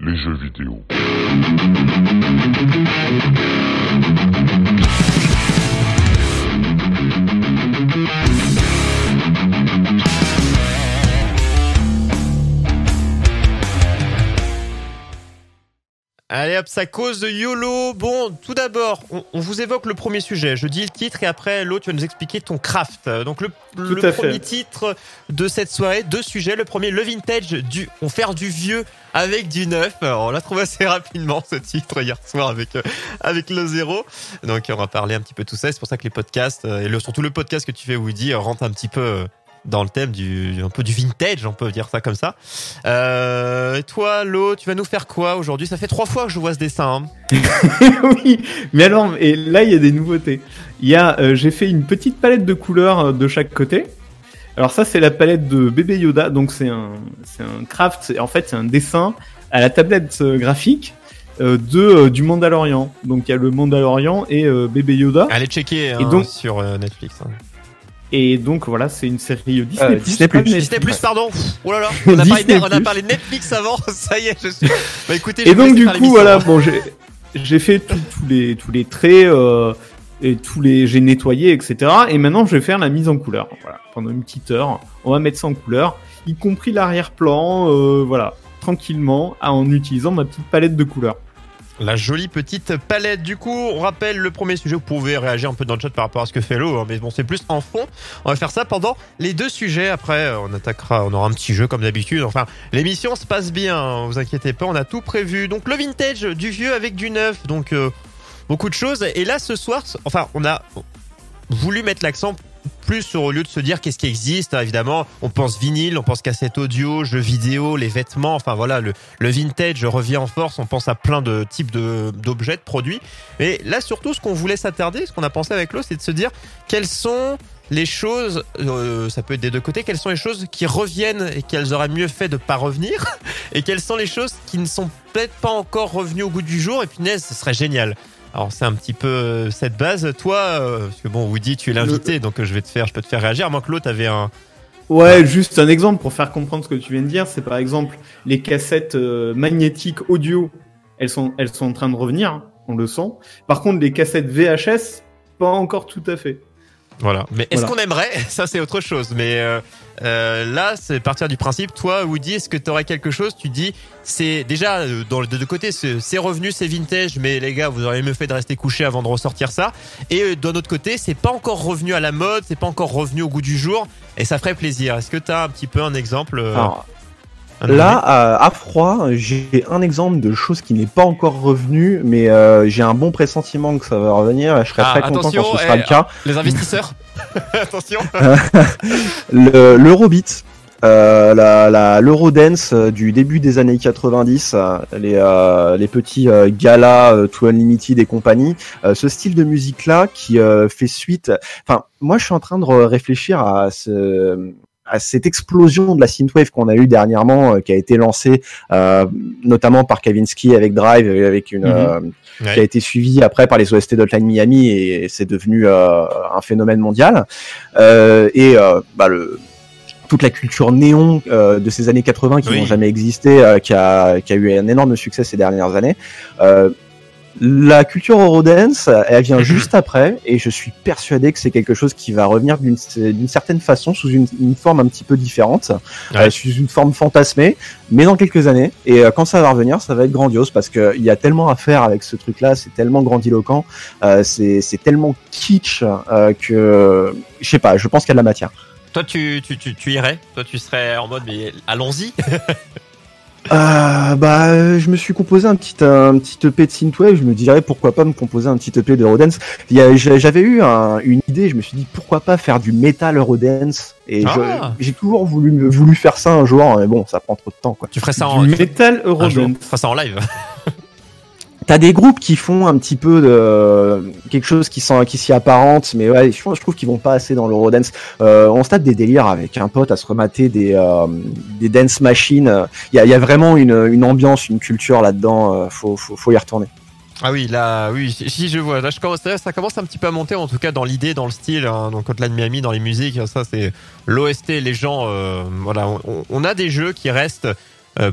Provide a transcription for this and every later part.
Les jeux vidéo. Allez hop, ça cause de YOLO. Bon, tout d'abord, on, on vous évoque le premier sujet. Je dis le titre et après, l'autre, tu vas nous expliquer ton craft. Donc, le, fait. premier titre de cette soirée, deux sujets. Le premier, le vintage, du, on faire du vieux avec du neuf. Alors, on l'a trouvé assez rapidement, ce titre, hier soir avec, euh, avec le zéro. Donc, on va parler un petit peu de tout ça. C'est pour ça que les podcasts, euh, et le, surtout le podcast que tu fais, Woody, rentre un petit peu euh, dans le thème du, un peu du vintage, on peut dire ça comme ça. Euh, et toi, Lo, tu vas nous faire quoi aujourd'hui? Ça fait trois fois que je vois ce dessin. hein. oui, mais alors, et là, il y a des nouveautés. Il y a, euh, j'ai fait une petite palette de couleurs euh, de chaque côté. Alors ça, c'est la palette de bébé Yoda. Donc c'est un, c'est un craft. En fait, c'est un dessin à la tablette euh, graphique euh, de euh, du Mandalorian. Donc il y a le Mandalorian et euh, bébé Yoda. Allez checker hein, Et donc- sur Netflix. hein. Et donc voilà, c'est une série euh, Disney+. Euh, Disney+. Netflix. Disney Plus, pardon. Oh là là, on a, parlé, Disney+. on a parlé Netflix avant. Ça y est, je suis. Bah écoutez, je Et donc du coup voilà, bon j'ai j'ai fait tout- tous les tous les traits euh, et tous les j'ai nettoyé etc. Et maintenant je vais faire la mise en couleur. Voilà, pendant une petite heure, on va mettre ça en couleur, y compris l'arrière-plan, euh, voilà, tranquillement, en utilisant ma petite palette de couleurs. La jolie petite palette. Du coup, on rappelle le premier sujet. Vous pouvez réagir un peu dans le chat par rapport à ce que fait Lo, hein, mais bon, c'est plus en fond. On va faire ça pendant les deux sujets. Après, on attaquera, on aura un petit jeu comme d'habitude. Enfin, l'émission se passe bien. hein, vous inquiétez pas, on a tout prévu. Donc le vintage, du vieux avec du neuf. Donc euh, beaucoup de choses. Et là, ce soir, enfin, on a voulu mettre l'accent plus au lieu de se dire qu'est-ce qui existe, hein, évidemment, on pense vinyle, on pense cassette audio, jeux vidéo, les vêtements, enfin voilà, le, le vintage revient en force, on pense à plein de types d'objets, de, produits. Et là, surtout, ce qu'on voulait s'attarder, ce qu'on a pensé avec l'eau, c'est de se dire quelles sont les choses, euh, ça peut être des deux côtés, quelles sont les choses qui reviennent et qu'elles auraient mieux fait de pas revenir, et quelles sont les choses qui ne sont peut-être pas encore revenues au goût du jour, et punaise, ce serait génial. Alors c'est un petit peu euh, cette base. Toi, euh, parce que bon, Woody, tu es l'invité, donc euh, je vais te faire, je peux te faire réagir. Moi, Claude, t'avais un. Ouais, juste un exemple pour faire comprendre ce que tu viens de dire, c'est par exemple les cassettes euh, magnétiques audio, elles sont elles sont en train de revenir, hein, on le sent. Par contre, les cassettes VHS, pas encore tout à fait. Voilà. Mais est-ce Voilà. qu'on aimerait Ça, c'est autre chose. Mais euh, euh, là, c'est partir du principe. Toi, Woody, est-ce que tu aurais quelque chose? Tu dis, c'est déjà euh, dans le de deux côtés, c'est revenu, c'est vintage, mais les gars, vous auriez mieux fait de rester couché avant de ressortir ça. Et euh, d'un autre côté, c'est pas encore revenu à la mode, c'est pas encore revenu au goût du jour, et ça ferait plaisir. Est-ce que tu as un petit peu un exemple euh, Alors, là, à, à froid, j'ai un exemple de chose qui n'est pas encore revenue, mais euh, j'ai un bon pressentiment que ça va revenir. et Je serais Ah, très content attention, quand ce sera eh, le cas. Les investisseurs Attention Le- L'Eurobeat, euh, la- la- l'Eurodance euh, du début des années 90, euh, les, euh, les petits euh, galas euh, To Unlimited et compagnie, euh, ce style de musique-là qui euh, fait suite. Enfin, moi, je suis en train de réfléchir à ce à cette explosion de la synthwave qu'on a eu dernièrement, euh, qui a été lancée euh, notamment par Kavinsky avec Drive, et avec une, Mhm. euh, Ouais. qui a été suivi après par les OST d'Hotline Miami et c'est devenu euh, un phénomène mondial. Euh, et euh, bah, le, toute la culture néon euh, de ces années 80 qui Oui. n'ont jamais existé, euh, qui, a, qui a eu un énorme succès ces dernières années. La culture Eurodance, elle vient juste après, et je suis persuadé que c'est quelque chose qui va revenir d'une certaine façon, sous une, une forme un petit peu différente, Ouais. euh, sous une forme fantasmée, mais dans quelques années. Et euh, quand ça va revenir, ça va être grandiose parce que il y a tellement à faire avec ce truc-là, c'est tellement grandiloquent, euh, c'est c'est tellement kitsch euh, que je sais pas, je pense qu'il y a de la matière. Toi, tu, tu, tu, tu irais? Toi, tu serais en mode, mais allons-y Euh, bah, euh, je me suis composé un petit un petit EP de synthwave. Je me dirais pourquoi pas me composer un petit EP de j'a- J'avais eu un- une idée. Je me suis dit pourquoi pas faire du metal Eurodance. Et Ah. j'ai toujours voulu voulu faire ça un jour, mais bon, ça prend trop de temps quoi. Tu ferais ça en, Du metal. Eurodance. Tu ferais ça en live T'as des groupes qui font un petit peu de quelque chose qui s'y apparente, mais je, trouve qu'ils vont pas assez dans l'eurodance. Euh, on se tape des délires avec un pote à se remater des euh, des dance machines. Il y a, vraiment une, ambiance, une culture là-dedans. euh, faut, faut, y retourner. Ah oui, là, oui, si je vois. Là, je commence, ça commence un petit peu à monter, en tout cas dans l'idée, dans le style. Hein, donc, Hotline Miami, dans les musiques, ça, c'est l'OST. Les gens, euh, voilà, on, a des jeux qui restent euh,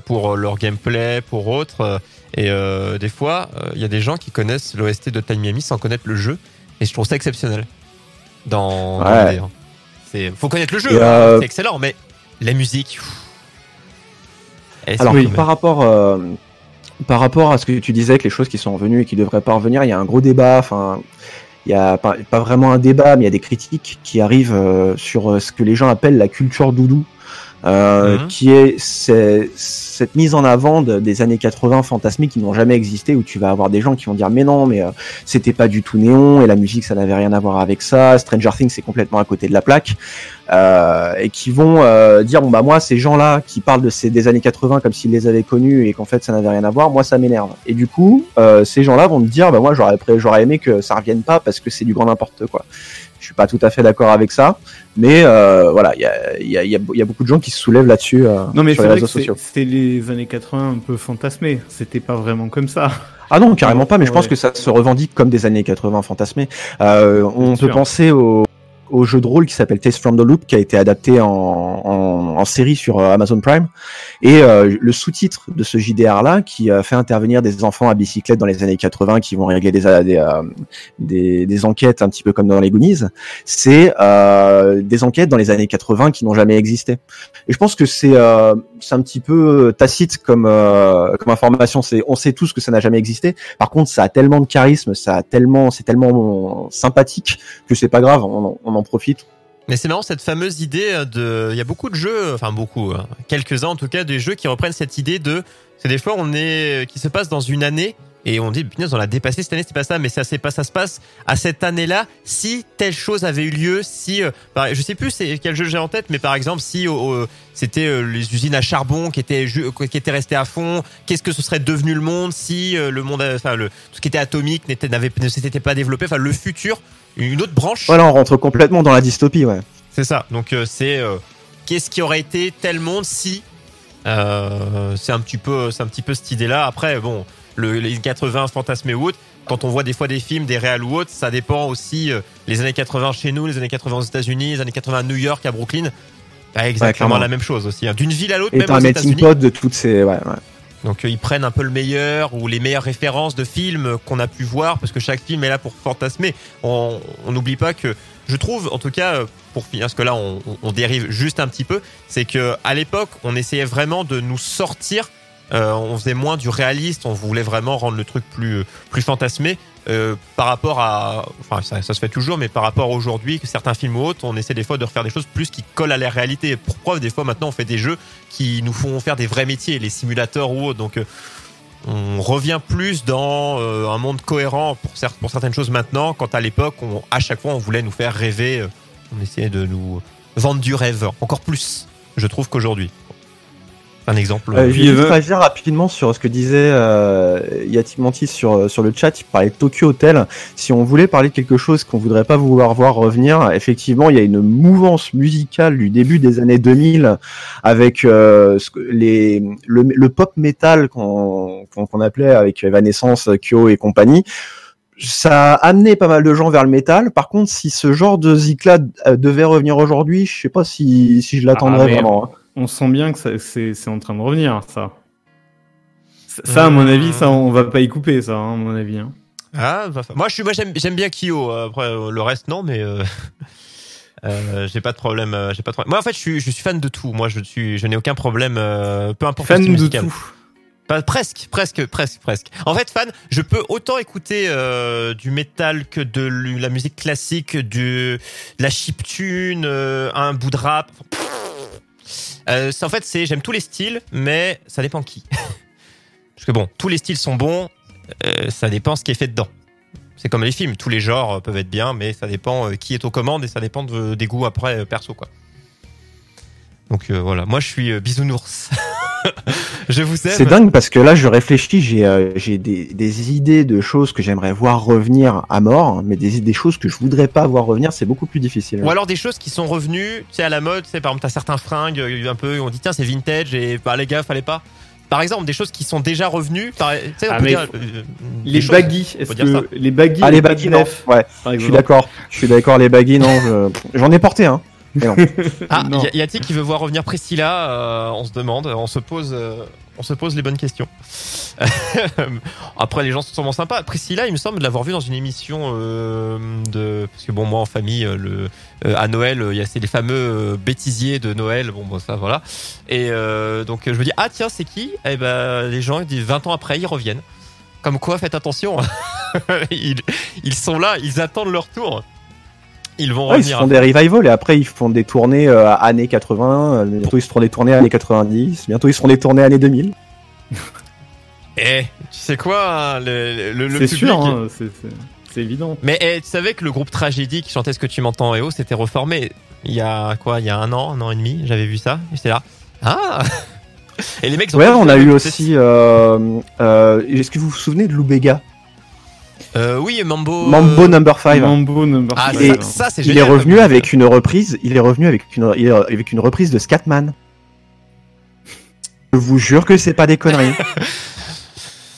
pour leur gameplay, pour autres. euh, et euh, des fois, euh, il y a des gens qui connaissent l'OST de Hotline Miami sans connaître le jeu. Et je trouve ça exceptionnel. Dans, Ouais. hein. C'est, faut connaître le jeu, hein, euh, c'est excellent, mais la musique. Alors surprenante. par rapport euh, par rapport à ce que tu disais, que les choses qui sont revenues et qui devraient pas revenir, il y a un gros débat. Enfin, il y a pas, pas vraiment un débat, mais il y a des critiques qui arrivent euh, sur euh, ce que les gens appellent la culture doudou. Euh, Mhm. qui est cette mise en avant de- des années 80 fantasmiques qui n'ont jamais existé où tu vas avoir des gens qui vont dire mais non mais euh, c'était pas du tout néon et la musique ça n'avait rien à voir avec ça Stranger Things c'est complètement à côté de la plaque euh, et qui vont euh, dire bon bah moi ces gens-là qui parlent de ces des années 80 comme s'ils les avaient connus et qu'en fait ça n'avait rien à voir, moi ça m'énerve. Et du coup, euh, ces gens-là vont me dire bah moi j'aurais j'aurais aimé que ça revienne pas parce que c'est du grand n'importe quoi. Je suis pas tout à fait d'accord avec ça, mais euh, voilà, il y a, y, y beaucoup de gens qui se soulèvent là-dessus euh, Non, mais sur les vrai réseaux sociaux. c'était les années 80 un peu fantasmés. C'était pas vraiment comme ça. Ah non, carrément pas, mais je pense que ça se revendique comme des années 80 fantasmées. Euh, on peut penser au, au jeu de rôle qui s'appelle Tales from the Loop, qui a été adapté en, en, en série sur euh, Amazon Prime. Et euh, le sous-titre de ce JDR-là, qui euh, fait intervenir des enfants à bicyclette dans les années 80, qui vont régler des, des, euh, des, des enquêtes un petit peu comme dans les Goonies, c'est euh, des enquêtes dans les années 80 qui n'ont jamais existé. Et je pense que c'est euh, c'est un petit peu tacite comme, euh, comme information. C'est on sait tous que ça n'a jamais existé. Par contre, ça a tellement de charisme, ça a tellement, c'est tellement sympathique que c'est pas grave. On, on en profite. Mais c'est marrant cette fameuse idée euh, de. Il y a beaucoup de jeux, enfin beaucoup, hein, quelques-uns en tout cas, des jeux qui reprennent cette idée de. C'est des fois on est qui se passe dans une année et on dit punaise on l'a dépassé cette année c'est pas ça mais ça c'est pas ça se passe à cette année-là si telle chose avait eu lieu si euh, par- je sais plus quel jeu j'ai en tête mais par exemple si euh, euh, c'était euh, les usines à charbon qui étaient ju- qui étaient restées à fond qu'est-ce que ce serait devenu le monde si euh, le monde enfin le tout ce qui était atomique n'était n'avait ne s'était pas développé? Enfin le futur une autre branche? Voilà, on rentre complètement dans la dystopie, ouais. c'est ça. Donc euh, c'est euh, qu'est-ce qui aurait été tel monde si euh, c'est un petit peu c'est un petit peu cette idée-là. Après bon, le, les 80 fantasmés ou autres, quand on voit des fois des films, des réals ou autres, ça dépend aussi euh, les années 80 chez nous, les années 80 aux États-Unis, les années 80 à New York, à Brooklyn. Bah, exactement la même chose aussi. hein. D'une ville à l'autre, même aux un melting États-Unis. pot de toutes ces, ouais, ouais. Donc euh, ils prennent un peu le meilleur ou les meilleures références de films qu'on a pu voir parce que chaque film est là pour fantasmer. On n'oublie pas que je trouve en tout cas euh, pour finir parce que là on, on- on dérive juste un petit peu, c'est que à l'époque on essayait vraiment de nous sortir. Euh, on faisait moins du réaliste, on voulait vraiment rendre le truc plus plus fantasmé euh, par rapport à, enfin ça, se fait toujours, mais par rapport à aujourd'hui, certains films ou autres, on essaie des fois de refaire des choses plus qui collent à la réalité. Pour preuve, des fois maintenant on fait des jeux qui nous font faire des vrais métiers, les simulateurs ou autres. Donc euh, on revient plus dans un monde cohérent pour, pour certaines choses maintenant, quand à l'époque, à chaque fois, on voulait nous faire rêver, on essayait de nous vendre du rêve encore plus, je trouve qu'aujourd'hui. Un exemple. Euh, euh, je euh, réagir rapidement sur ce que disait euh, Yatimantis sur, sur le chat. Il parlait de Tokyo Hotel. Si on voulait parler de quelque chose qu'on voudrait pas vouloir voir revenir, effectivement, il y a une mouvance musicale du début des années 2000 avec euh, ce que- les, le, le pop metal qu'on qu'on qu'on appelait avec Evanescence, Kyo et compagnie. Ça a amené pas mal de gens vers le métal. Par contre, si ce genre de zik-là euh, devait revenir aujourd'hui, je sais pas si, si je l'attendrais Ah, mais- vraiment. On sent bien que ça- c'est en train de revenir, ça. Ça, à mon avis, ça, on va pas y couper, ça, hein, à mon avis. hein. Ah, moi, je suis, moi, j'aime, j'aime bien Kyo. Après, euh, le reste, non, mais euh, euh, j'ai pas de problème. euh, j'ai pas de problème. Moi, en fait, je suis, je suis fan de tout. Moi, je suis, je n'ai aucun problème, euh, peu importe Fan de musical. tout. Pas- presque, presque, presque, presque. En fait, fan, je peux autant écouter euh, du métal que de la musique classique, du, de la chiptune, euh, un bout de rap. Euh, en fait, c'est j'aime tous les styles, mais ça dépend qui. Parce que bon, tous les styles sont bons, euh, ça dépend ce qui est fait dedans. C'est comme les films, tous les genres peuvent être bien, mais ça dépend euh, qui est aux commandes et ça dépend de- des goûts après perso quoi. Donc voilà, moi je suis bisounours. Je vous aime. C'est dingue parce que là, je réfléchis, j'ai euh, j'ai des, des idées de choses que j'aimerais voir revenir à mort, mais des, des choses que je voudrais pas voir revenir, c'est beaucoup plus difficile. Ou alors des choses qui sont revenues, tu sais, à la mode, tu sais, par exemple, t'as certains fringues, euh, un peu, on dit, tiens, c'est vintage, et bah, les gars, fallait pas. Par exemple, des choses qui sont déjà revenues, par, tu sais, on Ah, peut mais dire, euh, Les baggy, est-ce que les baggy, Ah, les baggy, non. neuf, Ouais, je suis d'accord. Je suis d'accord, les baggy, non, je- j'en ai porté, hein. Mais non. Ah, Non. y a- a-t-il qui veut voir revenir Priscilla euh, On se demande, on se pose, euh, on se pose les bonnes questions. Après, les gens sont sûrement sympas. Priscilla, il me semble de l'avoir vu dans une émission euh, de, parce que bon, moi en famille, le euh, à Noël, il y a c'est les fameux bêtisiers de Noël. Bon, bon, ça voilà. Et euh, donc je me dis, ah tiens, c'est qui? Eh ben, les gens, ils disent 20 ans après, ils reviennent. Comme quoi, faites attention. ils, ils sont là, ils attendent leur tour. Ils vont Ouais, ils revenir. font des revivals et après ils font des tournées euh, années 80, euh, bientôt ils se feront des tournées années 90, bientôt ils se feront des tournées années 2000. Eh, tu sais quoi, hein, le, le, le C'est sûr, hein, c'est évident. Mais eh, tu savais que le groupe Tragédie qui chantait ce que tu m'entends et oh, s'était reformé il y a quoi, il y a un an, un an et demi, j'avais vu ça, j'étais là. Ah Et les mecs ont Ouais, on a eu aussi. Euh, euh, Est-ce que vous vous souvenez de Lou Bega Euh, oui, Mambo. Mambo Number 5 Mambo number Ah, ça, ça c'est Il est revenu avec une reprise. Il est revenu avec une, il est- avec une reprise de Scatman. Je vous jure que c'est pas des conneries.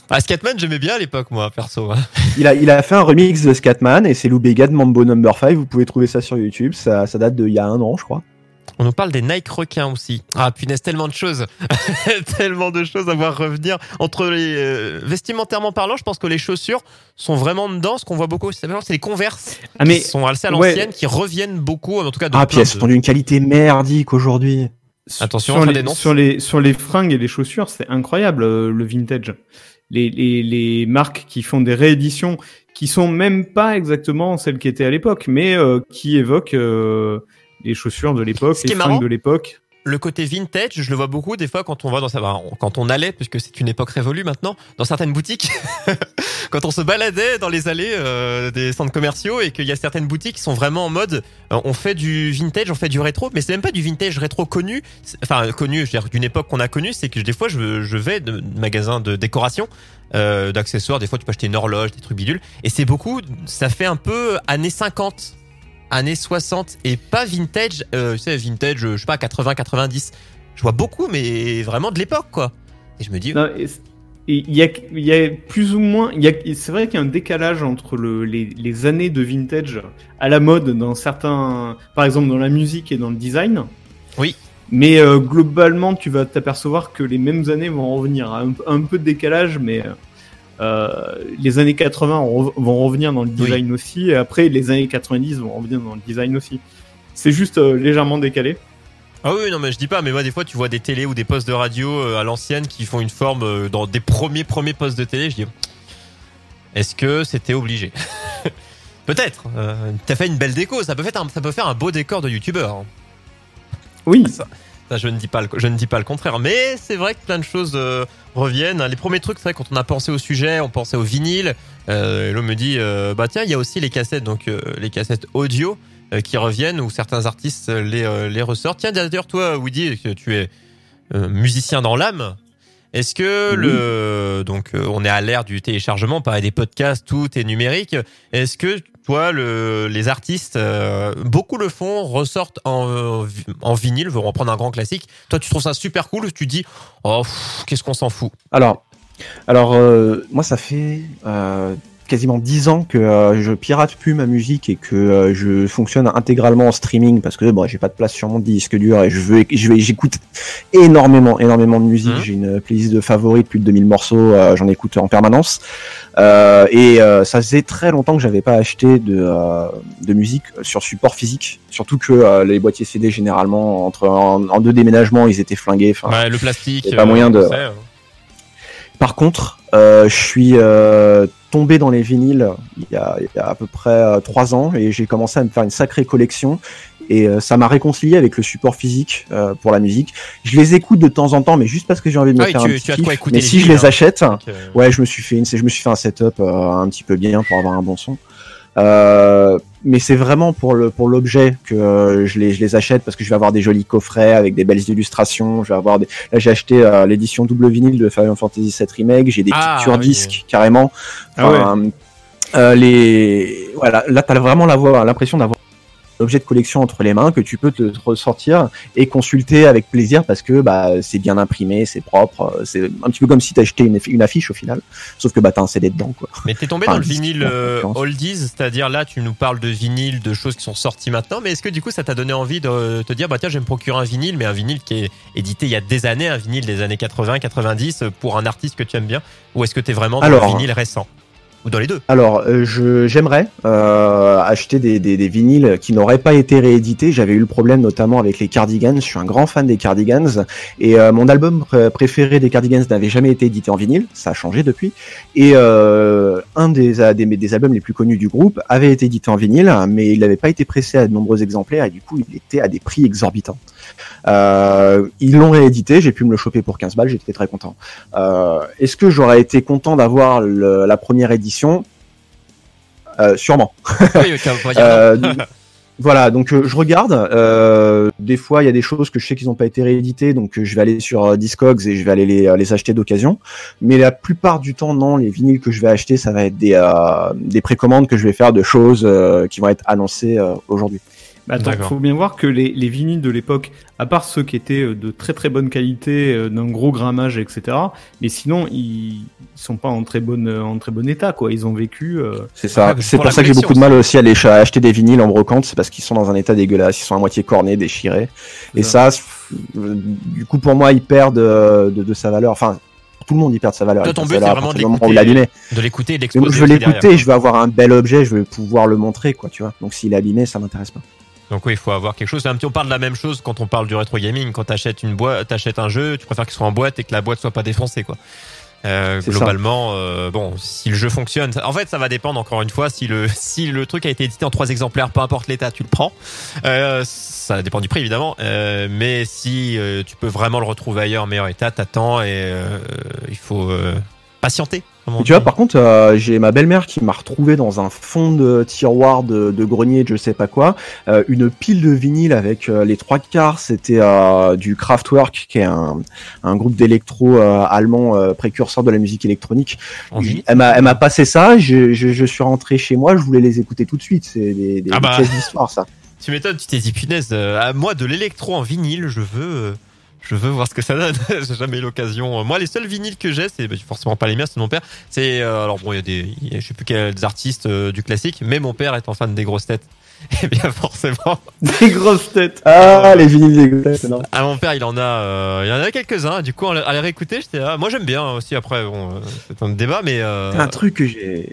Ah, Scatman, j'aimais bien à l'époque, moi, perso. hein. Il a, il a fait un remix de Scatman et c'est Lou Bega de Mambo Number 5. Vous pouvez trouver ça sur YouTube. Ça, ça date d'il y a un an, je crois. On nous parle des Nike requins aussi. Ah, punaise, tellement de choses. tellement de choses à voir revenir. Entre les euh, vestimentairement parlant, je pense que les chaussures sont vraiment dedans. Ce qu'on voit beaucoup, c'est c'est les Converse Ah mais qui sont assez à ouais. l'ancienne, qui reviennent beaucoup, en tout cas de Ah, puis elles sont d'une qualité merdique aujourd'hui. Attention, sur les, sur les sur les fringues et les chaussures, c'est incroyable euh, le vintage. Les, les les marques qui font des rééditions qui sont même pas exactement celles qui étaient à l'époque, mais euh, qui évoquent euh, les chaussures de l'époque, les fringues de l'époque. le côté vintage, je le vois beaucoup des fois quand on va dans sa, quand on allait, puisque c'est une époque révolue maintenant, dans certaines boutiques, quand on se baladait dans les allées euh, des centres commerciaux et qu'il y a certaines boutiques qui sont vraiment en mode, euh, on fait du vintage, on fait du rétro, mais c'est même pas du vintage rétro connu, enfin connu, je veux dire d'une époque qu'on a connue, c'est que des fois je, je vais de de magasins de décoration. euh, d'accessoires, des fois tu peux acheter une horloge, des trucs bidules, et c'est beaucoup, ça fait un peu années 50, années 60 et pas vintage, euh, tu sais, vintage, euh, je sais pas, 80, 90. Je vois beaucoup, mais vraiment de l'époque, quoi. Et je me dis, Non, Il y a, y a plus ou moins, c'est vrai qu'il y a un décalage entre le, les, les années de vintage à la mode dans certains, par exemple dans la musique et dans le design. Oui. Mais euh, globalement, tu vas t'apercevoir que les mêmes années vont revenir. Un, un peu de décalage, mais les années 80 re- vont revenir dans le design aussi. Et après, les années 90 vont revenir dans le design aussi. C'est juste euh, légèrement décalé. ah oui, non, mais je dis pas, mais moi, des fois, tu vois des télés ou des postes de radio euh, à l'ancienne qui font une forme euh, dans des premiers, premiers postes de télé. Je dis, est-ce que c'était obligé? Peut-être. Euh, T'as fait une belle déco, ça peut faire un, ça peut faire un beau décor de youtubeur. hein. Oui. Ça, ça, je ne dis pas le, je ne dis pas le contraire. Mais c'est vrai que plein de choses euh, reviennent. Les premiers trucs, c'est vrai quand on a pensé au sujet, on pensait au vinyle. Euh, et l'homme me dit, euh, bah tiens, il y a aussi les cassettes, donc euh, les cassettes audio qui reviennent où certains artistes les les ressortent. Tiens, d'ailleurs toi, Woody, tu es musicien dans l'âme. Est-ce que Oui. le donc on est à l'ère du téléchargement, pareil des podcasts, tout est numérique. Est-ce que toi, le, les artistes, euh, beaucoup le font, ressortent en, vi- en vinyle, vont reprendre un grand classique. Toi, tu trouves ça super cool, tu dis, oh, qu'est-ce qu'on s'en fout? Alors, alors euh, moi, ça fait euh, quasiment 10 ans que euh, je pirate plus ma musique et que euh, je fonctionne intégralement en streaming parce que bon, j'ai pas de place sur mon disque dur et je veux, je vais, j'écoute énormément, énormément de musique. Mhm. J'ai une playlist de favoris, plus de 2000 morceaux, euh, j'en écoute en permanence. Et ça faisait très longtemps que j'avais pas acheté de, de musique sur support physique. Surtout que les boîtiers CD généralement entre en, en deux déménagements ils étaient flingués. Ouais, le plastique. pas moyen de- sait, hein. par contre, je suis tombé dans les vinyles il y a, il y a à peu près euh, trois ans et j'ai commencé à me faire une sacrée collection et euh, ça m'a réconcilié avec le support physique euh, pour la musique. Je les écoute de temps en temps, mais juste parce que j'ai envie de me Ah faire tu- un petit kiff. Mais si je les hein. achète, ouais, je me suis fait une, je me suis fait un setup euh, un petit peu bien pour avoir un bon son. Euh, mais c'est vraiment pour le pour l'objet que euh, je les je les achète parce que je vais avoir des jolis coffrets avec des belles illustrations. Je vais avoir des. Là, j'ai acheté euh, l'édition double vinyle de Final Fantasy VII remake. J'ai des Ah, pictures oui. disques carrément. Ah ouais. Enfin, euh, les voilà, là t'as vraiment l'avoir l'impression d'avoir objet de collection entre les mains que tu peux te ressortir et consulter avec plaisir parce que bah c'est bien imprimé, c'est propre, euh, c'est un petit peu comme si t'achetais une, une affiche au final, sauf que bah t'as un CD dedans quoi. Mais t'es tombé Enfin, dans le vinyle euh, oldies, c'est-à-dire là tu nous parles de vinyle, de choses qui sont sorties maintenant, mais est-ce que du coup ça t'a donné envie de te dire bah tiens je vais me procurer un vinyle, mais un vinyle qui est édité il y a des années, un vinyle des années 80, 90 pour un artiste que tu aimes bien, ou est-ce que t'es vraiment dans Alors, le vinyle récent? Dans Alors, euh, je j'aimerais euh, acheter des, des, vinyles qui n'auraient pas été réédités. J'avais eu le problème notamment avec les Cardigans. Je suis un grand fan des Cardigans et euh, mon album pr- préféré des Cardigans n'avait jamais été édité en vinyle. Ça a changé depuis. Et euh, un des, des des albums les plus connus du groupe avait été édité en vinyle, mais il n'avait pas été pressé à de nombreux exemplaires et du coup il était à des prix exorbitants. Euh, ils l'ont réédité, j'ai pu me le choper pour 15 balles, j'étais très content. Euh, Est-ce que j'aurais été content d'avoir la première édition? Euh, Sûrement. Oui, voilà, donc euh, je regarde. Euh, des fois, il y a des choses que je sais qu'ils n'ont pas été rééditées, donc euh, je vais aller sur Discogs et je vais aller les, les acheter d'occasion. Mais la plupart du temps, non. Les vinyles que je vais acheter, ça va être des, des précommandes que je vais faire de choses qui vont être annoncées aujourd'hui. Bah attends, faut bien voir que les, les vinyles de l'époque, à part ceux qui étaient euh, de très très bonne qualité, euh, d'un gros grammage, etc. Mais sinon, ils, ils sont pas en très bonne euh, en très bon état, quoi. Ils ont vécu. euh, C'est ça. C'est pour ça que j'ai beaucoup de mal aussi à, les, à acheter des vinyles en brocante, c'est parce qu'ils sont dans un état dégueulasse, ils sont à moitié cornés, déchirés. Et ça, du coup, pour moi, ils perdent de, de sa valeur. Enfin, tout le monde y perd de sa valeur. Toi, il ton but, c'est à vraiment de du moment où l'écouter. il est abîmé. de l'exposer. je derrière. l'écouter, je veux avoir un bel objet, je veux pouvoir le montrer, quoi, tu vois. Donc s'il est abîmé, ça m'intéresse pas. Donc oui, il faut avoir quelque chose. Petit, on parle de la même chose quand on parle du rétro gaming. Quand t'achètes une boîte, t'achètes un jeu, tu préfères qu'il soit en boîte et que la boîte soit pas défoncée, quoi. Euh, globalement, euh, bon, si le jeu fonctionne, en fait, ça va dépendre encore une fois si le si le truc a été édité en trois exemplaires, peu importe l'état, tu le prends. Euh, ça dépend du prix évidemment, euh, mais si euh, tu peux vraiment le retrouver ailleurs, en meilleur état, t'attends et euh, il faut euh, patienter. Tu vois, par contre, euh, j'ai ma belle-mère qui m'a retrouvé dans un fond de tiroir de, de grenier, je sais pas quoi, euh, une pile de vinyle avec euh, les trois quarts, c'était du Kraftwerk, qui est un, un groupe d'électro allemand précurseur de la musique électronique. Elle m'a, elle m'a passé ça, je, je, je suis rentré chez moi, je voulais les écouter tout de suite. C'est des, des, Ah bah. pièces d'histoire, ça. Tu m'étonnes, tu t'es dit punaise, à moi de l'électro en vinyle, je veux, je veux voir ce que ça donne. j'ai jamais eu l'occasion. Euh, Moi, les seuls vinyles que j'ai, c'est bah, forcément pas les miens, c'est mon père. C'est euh, alors bon, il y a des, il y a- je sais plus quels artistes euh, du classique, mais mon père étant fan des grosses têtes. Et bien forcément, Des grosses têtes. Ah, les vinyles dégueulasses, c'est énorme. à mon père, il en a, euh, il en a quelques uns. Du coup, à les réécouter, j'étais, ah, moi j'aime bien aussi. Après, bon, euh, c'est un débat, mais euh, Un truc que j'ai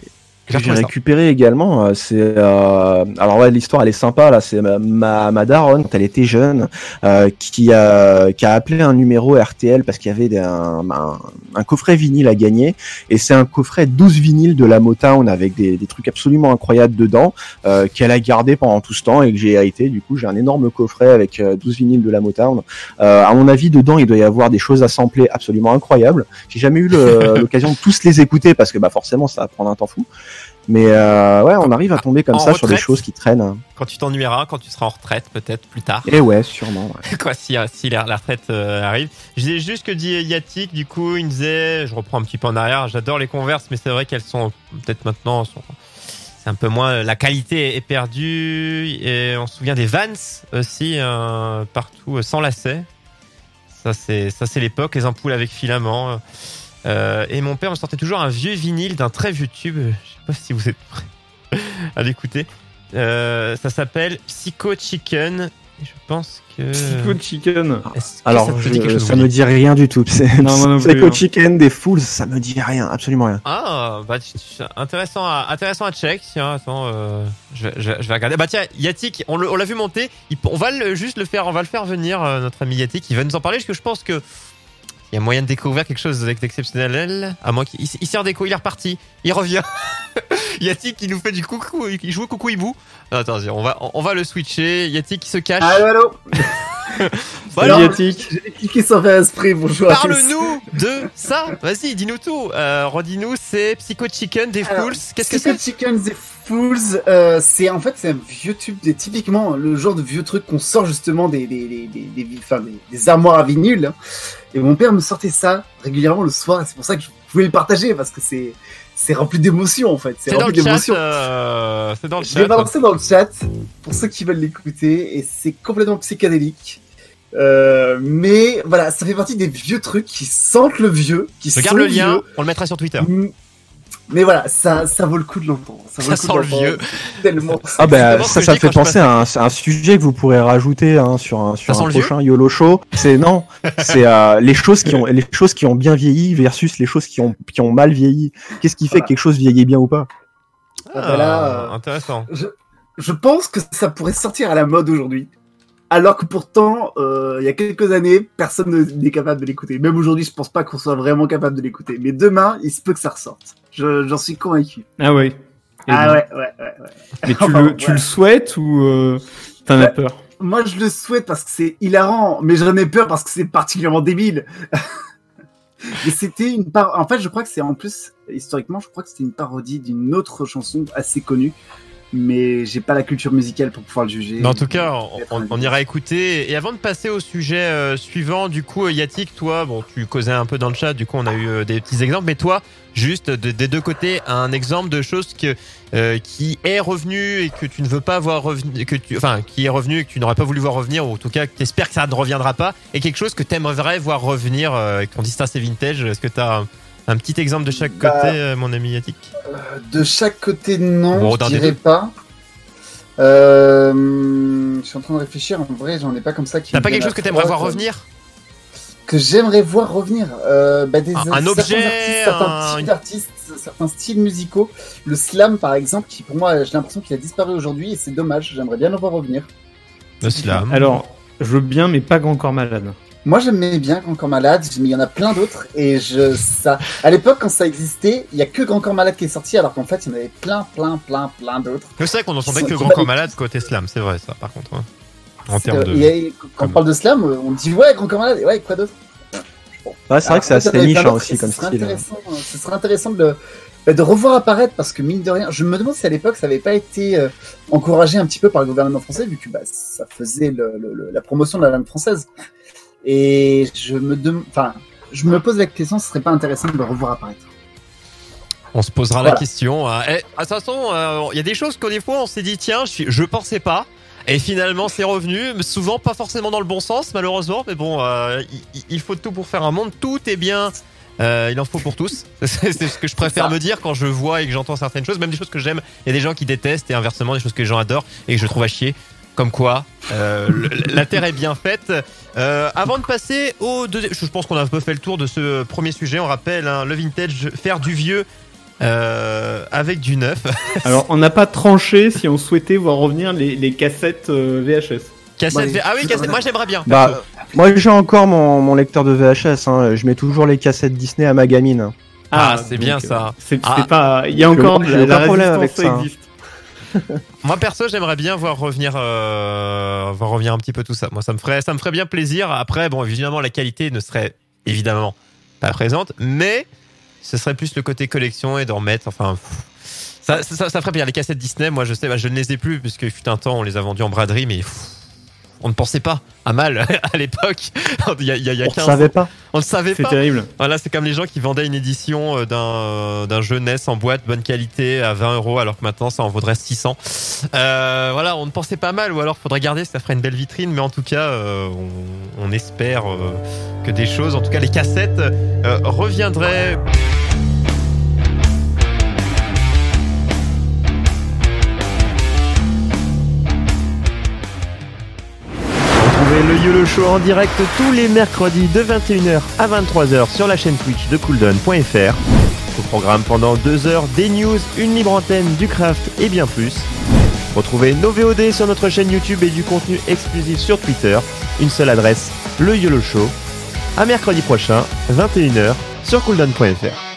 J'ai ça. récupéré également, euh, c'est euh, alors ouais l'histoire elle est sympa là, c'est ma, ma, ma daronne quand elle était jeune euh, qui a qui a appelé un numéro RTL parce qu'il y avait des- un, un, un coffret vinyle à gagner et c'est un coffret 12 vinyles de la Motown avec des, des trucs absolument incroyables dedans euh, qu'elle a gardé pendant tout ce temps et que j'ai hérité. Du coup j'ai un énorme coffret avec euh, 12 vinyles de la Motown. Euh, à mon avis dedans il doit y avoir des choses à sampler absolument incroyables. J'ai jamais eu l'occasion de tous les écouter parce que bah forcément ça va prendre un temps fou. Mais euh, ouais, on arrive à tomber comme En ça sur des choses qui traînent. quand tu t'ennuieras, quand tu seras en retraite, peut-être plus tard. Et ouais, sûrement. ouais. quoi si, euh, si la, la retraite euh, arrive. Je disais juste que dit Yatik, du coup, il me disait, je reprends un petit peu en arrière, j'adore les converses, mais c'est vrai qu'elles sont peut-être maintenant, sont- c'est un peu moins, la qualité est perdue, et on se souvient des Vans aussi, euh, partout, sans lacets. Ça, c'est, ça, c'est l'époque, les ampoules avec filament. Euh, et mon père me sortait toujours un vieux vinyle d'un très vieux tube. Je sais pas si vous êtes prêts à l'écouter. Euh, ça s'appelle Psycho Chicken. Et je pense que. Psycho Chicken. Alors, ça je- chose, ça me dit rien du tout. Non, non plus, Psycho hein. Chicken des Fools, ça me dit rien, absolument rien. Ah, bah, intéressant à, intéressant à check. Tiens, attends, euh, je, vais- je, vais- je vais regarder. Bah, tiens, Yatik, on l'a vu monter. Il- on va le, juste le faire, on va le faire venir, euh, notre ami Yatik. Il va nous en parler parce que je pense que il y a moyen de découvrir quelque chose d'exceptionnel. À moi, il, il s'est redéco, il est reparti. Il revient. Yatik, il nous fait du coucou, il joue au coucou hibou. Non, Attends, on va, on va le switcher. Yatik, qui se cache. allô Yatik. J'ai cliqué sans faire esprit, bonjour. Parle-nous de ça. Vas-y, dis-nous tout. Euh, Redis-nous, c'est Psycho Chicken des Fools. Qu'est-ce que c'est? Chicken the Fools, euh, c'est en fait c'est un vieux tube, des, typiquement le genre de vieux truc qu'on sort justement des des, des, des, des, enfin, des- des armoires à vinyle. hein. Et mon père me sortait ça régulièrement le soir, et c'est pour ça que je voulais le partager parce que c'est c'est rempli d'émotions en fait. C'est C'est rempli chat. d'émotions. euh, C'est dans le Je vais chat. balancer dans le chat pour ceux qui veulent l'écouter et c'est complètement psychédélique. Euh, mais voilà, ça fait partie des vieux trucs qui sentent le vieux, qui Regarde sont le lien. vieux. On le mettra sur Twitter. Mais voilà, ça, ça vaut le coup de l'entendre. Ça, vaut Ça coup de sent le l'entendre. vieux. Tellement. Ah bah ce ça, ça me fait penser à un, c'est un sujet que vous pourrez rajouter hein, sur un, sur Ça un le prochain YOLO show. C'est non, c'est euh, les choses qui ont les choses qui ont bien vieilli versus les choses qui ont qui ont mal vieilli. Qu'est-ce qui fait Voilà. que quelque chose vieillit bien ou pas? Ah, bah là, euh, intéressant. Je, je pense que ça pourrait sortir à la mode aujourd'hui. Alors que pourtant, euh, il y a quelques années, personne ne- n'est capable de l'écouter. Même aujourd'hui, je pense pas qu'on soit vraiment capable de l'écouter. Mais demain, il se peut que ça ressorte. Je- J'en suis convaincu. Ah ouais. Et Ah ouais, ouais, ouais, ouais. Mais tu, Enfin, le, tu ouais. le souhaites ou euh, t'en as Ouais. peur? Moi, je le souhaite parce que c'est hilarant, mais j'en ai peur parce que c'est particulièrement débile. Mais c'était une par... En fait, je crois que c'est en plus, historiquement, je crois que c'était une parodie d'une autre chanson assez connue. Mais j'ai pas la culture musicale pour pouvoir le juger. Mais en tout cas, on, ira écouter. Et avant de passer au sujet euh, suivant, du coup, euh, Yatik, toi, bon, tu causais un peu dans le chat, du coup, on a eu euh, des petits exemples, mais toi, juste de- des deux côtés, un exemple de chose que, euh, qui est revenu et que tu ne veux pas voir revenir, que tu, enfin, qui est revenu et que tu n'aurais pas voulu voir revenir, ou en tout cas, que tu espères que ça ne reviendra pas, et quelque chose que tu aimerais voir revenir, et qu'on dit ça c'est vintage. Est-ce que tu as un, petit exemple de chaque Bah, côté, euh, mon ami Yatik De chaque côté, non, Bon, je dirais pas. Euh, je suis en train de réfléchir. En vrai, j'en ai pas comme ça. T'as pas quelque chose que tu aimerais trois, voir revenir? Que j'aimerais voir revenir. Euh, bah, des, Un- un certains objet, artistes, certains un- types d'artistes, certains styles musicaux. Le slam, par exemple, qui pour moi, j'ai l'impression qu'il a disparu aujourd'hui et c'est dommage. J'aimerais bien le voir revenir. Le slam. Alors, je veux bien, mais pas Grand Corps Malade. Moi, j'aimais bien Grand Corps Malade, mais il y en a plein d'autres. Et je, ça, à l'époque, quand ça existait, il y a que Grand Corps Malade qui est sorti, alors qu'en fait, il y en avait plein, plein, plein, plein d'autres. C'est vrai qu'on n'entendait Qui que Grand Corps Malade côté slam, c'est vrai ça par contre. hein. En termes de. quand comme- on parle de slam, euh, on dit ouais, Grand Corps Malade, et ouais, quoi d'autre? Ouais, c'est vrai que c'est assez niche hein, aussi comme ce style. Intéressant, euh, ce serait intéressant de, le- bah, de revoir apparaître parce que mine de rien, je me demande si à l'époque ça n'avait pas été euh, encouragé un petit peu par le gouvernement français vu que bah, ça faisait le- le- le- la promotion de la langue française. Et je me dem- enfin, je me pose la question, ce serait pas intéressant de le revoir apparaître. On se posera la question. hein. Eh, de toute façon, euh, il y a des choses qu'au des fois on s'est dit tiens, je, je pensais pas. Et finalement, c'est revenu, souvent pas forcément dans le bon sens, malheureusement. Mais bon, euh, il, il faut tout pour faire un monde. Tout est bien. Euh, il en faut pour tous. C'est ce que je préfère me dire quand je vois et que j'entends certaines choses, même des choses que j'aime. Il y a des gens qui détestent et inversement des choses que les gens adorent et que je trouve à chier. Comme quoi, la terre est bien faite. Euh, avant de passer au deuxième, je pense qu'on a un peu fait le tour de ce premier sujet. On rappelle hein, le vintage, faire du vieux euh, avec du neuf. Alors, on n'a pas tranché si on souhaitait voir revenir les, les cassettes euh, VHS. Cassette. V- ah oui, cassette. Moi j'aimerais bien. Bah, moi j'ai encore mon, mon lecteur de VHS. Hein. Je mets toujours les cassettes Disney à ma gamine. Ah, c'est donc, bien ça. C'est Ah. pas. Il y a encore moi, de j'ai la, la problème avec ça, hein. existe. Moi perso, j'aimerais bien voir revenir, euh, voir revenir un petit peu tout ça. Moi, ça me ferait, ça me ferait bien plaisir. Après, bon, évidemment, la qualité ne serait évidemment pas présente, mais ce serait plus le côté collection et d'en remettre. Enfin, ça, ça, ferait bien. Les cassettes Disney, moi, je sais, bah, je ne les ai plus puisque fut un temps, on les a vendues en braderie, mais on ne pensait pas à mal à l'époque. il y a, il y a, il y a On 15 savait pas. on ne savait C'est pas. terrible. Voilà, c'est comme les gens qui vendaient une édition euh, d'un d'un jeu NES en boîte bonne qualité à 20 euros alors que maintenant ça en vaudrait 600. Euh, voilà, on ne pensait pas mal ou alors faudrait garder, ça ferait une belle vitrine, mais en tout cas, euh, on, on espère euh, que des choses, en tout cas les cassettes, euh, reviendraient. Le YOLO Show en direct tous les mercredis de 21h à 23h sur la chaîne Twitch de cooldown.fr. Au programme pendant 2 heures, des news, une libre antenne, du craft et bien plus. Retrouvez nos VOD sur notre chaîne YouTube et du contenu exclusif sur Twitter. Une seule adresse, le YOLO Show. À mercredi prochain, 21h sur cooldown.fr.